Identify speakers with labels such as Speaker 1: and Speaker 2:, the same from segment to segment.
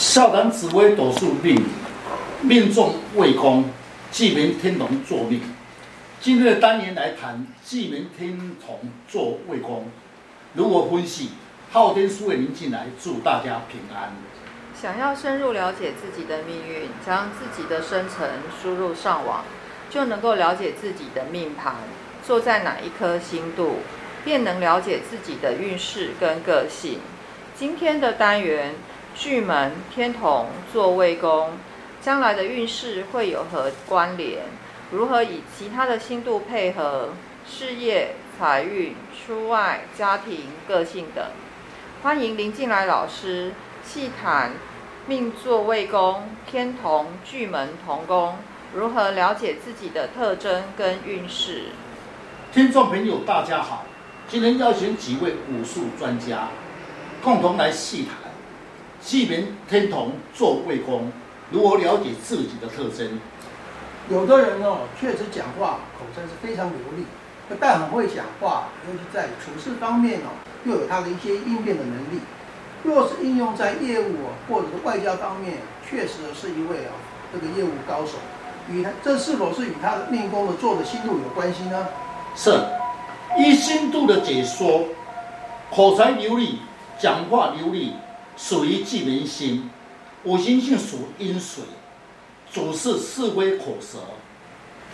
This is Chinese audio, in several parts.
Speaker 1: 笑谈紫微斗数命，命中未宫，忌名天同坐命。今天的单元来谈忌名天同坐未宫，如何分析？昊天书院您进来，祝大家平安。
Speaker 2: 想要深入了解自己的命运，将自己的生辰输入上网，就能够了解自己的命盘坐在哪一颗星度，便能了解自己的运势跟个性。今天的单元。巨门天同坐未宫，将来的运势会有何关联？如何以其他的星度配合事业、财运、出外、家庭、个性等？欢迎林进来老师细谈命坐位宫、天同巨门同宫，如何了解自己的特征跟运势？
Speaker 1: 听众朋友，大家好，今天邀请几位武术专家，共同来细谈。忌门天同坐未宫，如何了解自己的特征？
Speaker 3: 有的人哦，确实讲话口才是非常流利，不但很会讲话，尤其在处事方面哦，又有他的一些应变的能力。若是应用在业务或者是外交方面，确实是一位啊这个业务高手。与他这是否是与他的命宫的做的星度有关系呢？
Speaker 1: 是，依星度的解说，口才流利，讲话流利。属于忌门星，五行性属阴水，主事是非口舌，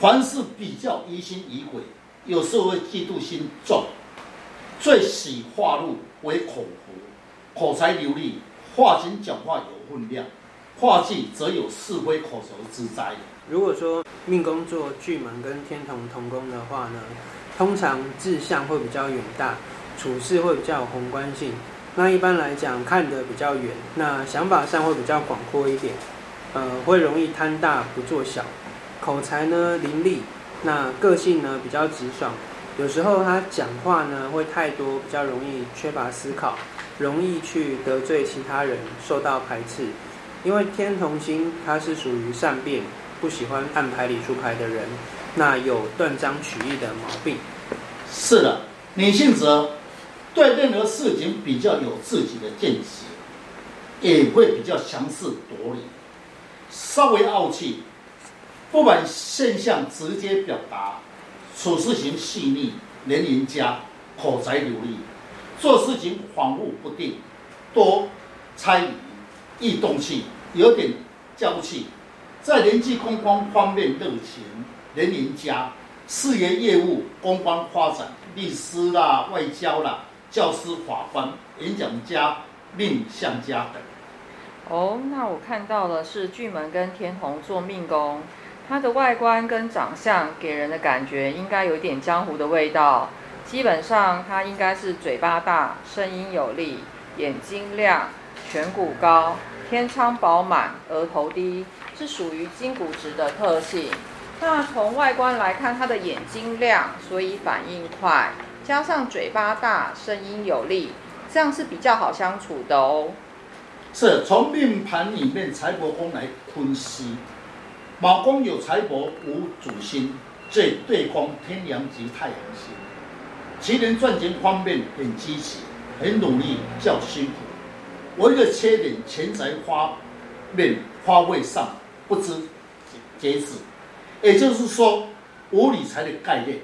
Speaker 1: 凡事比较疑心疑鬼，有时候会嫉妒心重，最喜化禄为口福，口才流利，话轻讲话有分量，话忌则有是非口舌之灾。
Speaker 4: 如果说命宫坐巨门跟天同同宫的话呢，通常志向会比较远大，处事会比较有宏观性。那一般来讲，看得比较远，那想法上会比较广阔一点，呃，会容易贪大不做小，口才呢伶俐，那个性呢比较直爽，有时候他讲话呢会太多，比较容易缺乏思考，容易去得罪其他人，受到排斥。因为天同星他是属于善变，不喜欢按牌理出牌的人，那有断章取义的毛病。
Speaker 1: 是的，你性则。对任何事情比较有自己的见解，也会比较强势夺理，稍微傲气，不满现象直接表达，处事情细腻，廉宁佳，口才流利，做事情恍惚不定，多猜疑，易动气，有点娇气，在人际公关方面热情，廉宁佳，事业业务公关发展，律师啦，外交啦。教师、法官、演讲家、命相家等。
Speaker 2: 哦，那我看到的是巨门跟天同做命宫，他的外观跟长相给人的感觉应该有点江湖的味道。基本上他应该是嘴巴大、声音有力、眼睛亮、颧骨高、天仓饱满、额头低，是属于金骨质的特性。那从外观来看，他的眼睛亮，所以反应快。加上嘴巴大，声音有力，这样是比较好相处的哦。
Speaker 1: 是从命盘里面财帛宫来分析，卯宫有财帛无主星，最对宫天梁及太阳星。其人赚钱方面很积极，很努力，较辛苦。唯一的缺点，钱财花面花费上不知节制，也就是说无理财的概念。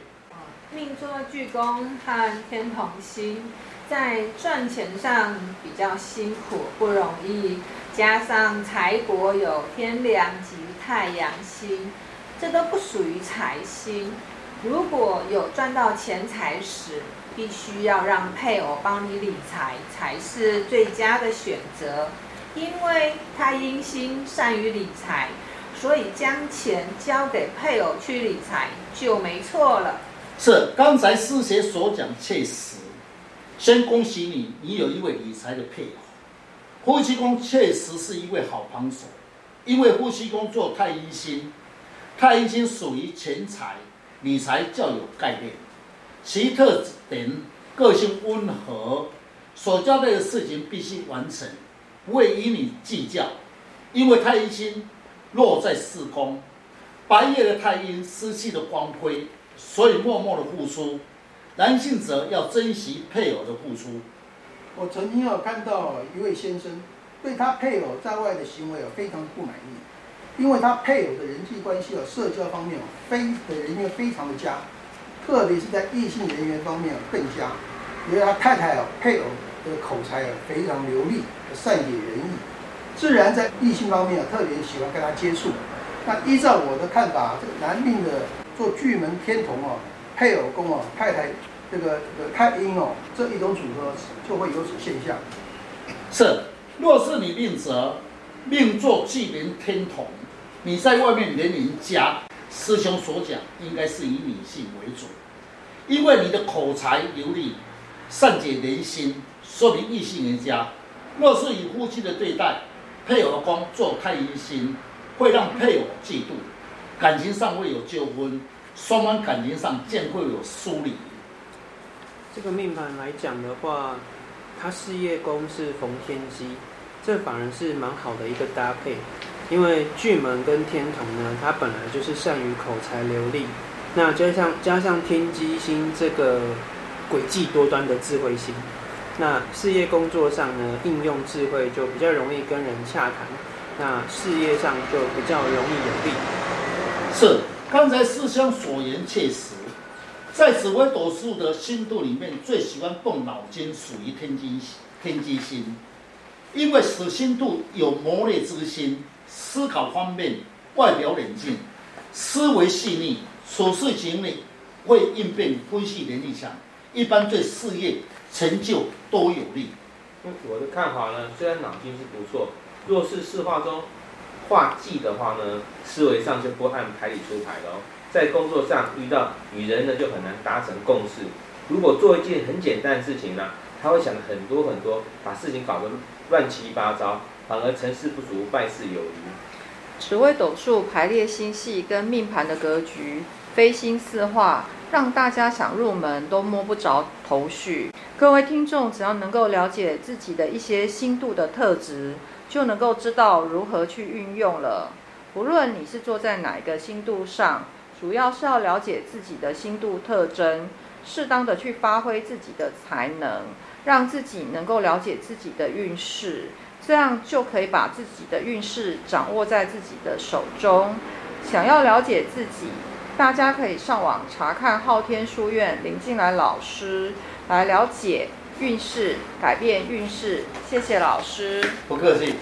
Speaker 5: 命座巨宫和天同星，在赚钱上比较辛苦，不容易。加上财帛有天梁及太阳星，这都不属于财星。如果有赚到钱财时，必须要让配偶帮你理财，才是最佳的选择。因为他阴星善于理财，所以将钱交给配偶去理财就没错了。
Speaker 1: 是刚才师姐所讲确实，先恭喜你，你有一位理财的配偶。夫妻宫确实是一位好帮手，因为夫妻宫坐太阴星，太阴星属于钱财，理财较有概念。其特点，个性温和，所交代的事情必须完成，不会与你计较。因为太阴星落在四宫，白夜的太阴失去了光辉。所以默默的付出，男性则要珍惜配偶的付出。
Speaker 3: 我曾经有看到一位先生，对他配偶在外的行为有非常不满意，因为他配偶的人际关系啊、社交方面啊，非的人缘非常的佳，特别是在异性人员方面啊更佳。因为他太太啊，配偶的口才啊非常流利，善解人意，自然在异性方面啊特别喜欢跟他接触。那依照我的看法，这个男命的做巨门天同哦，配偶宫哦，太太这个这个太阴哦，这一种组合就会有此现象。
Speaker 1: 是，若是你命则命做巨门天同，你在外面人缘佳，师兄所讲应该是以女性为主，因为你的口才流利，善解人心，说明异性人家。若是以夫妻的对待，配偶的宫做太阴星。会让配偶嫉妒，感情上会有纠纷，双方感情上渐会有疏离。
Speaker 4: 这个命盘来讲的话，他事业宫是逢天机，这反而是蛮好的一个搭配。因为巨门跟天同呢，他本来就是善于口才流利，那加上加上天机星这个诡计多端的智慧星，那事业工作上呢，应用智慧就比较容易跟人洽谈。那事业上就比较容易有利。
Speaker 1: 是，刚才师兄所言确实。在紫微斗数的星度里面，最喜欢动脑筋属于天机天机星，因为此星度有谋略之心，思考方面外表冷静，思维细腻，处事情呢会应变分析能力强，一般对事业成就都有利。
Speaker 6: 我的看法呢，虽然脑筋是不错。若是四化中化忌的话呢，思维上就不按牌理出牌了。在工作上遇到与人呢，就很难达成共识。如果做一件很简单的事情呢，他会想很多很多，把事情搞得乱七八糟，反而成事不足，败事有余。
Speaker 2: 紫微斗数排列星系跟命盘的格局，飞星四化，让大家想入门都摸不着头绪。各位听众，只要能够了解自己的一些星度的特质。就能够知道如何去运用了。无论你是坐在哪一个星度上，主要是要了解自己的星度特征，适当的去发挥自己的才能，让自己能够了解自己的运势，这样就可以把自己的运势掌握在自己的手中。想要了解自己，大家可以上网查看昊天书院林进来老师来了解。运势改变运势，谢谢老师。
Speaker 1: 不客气。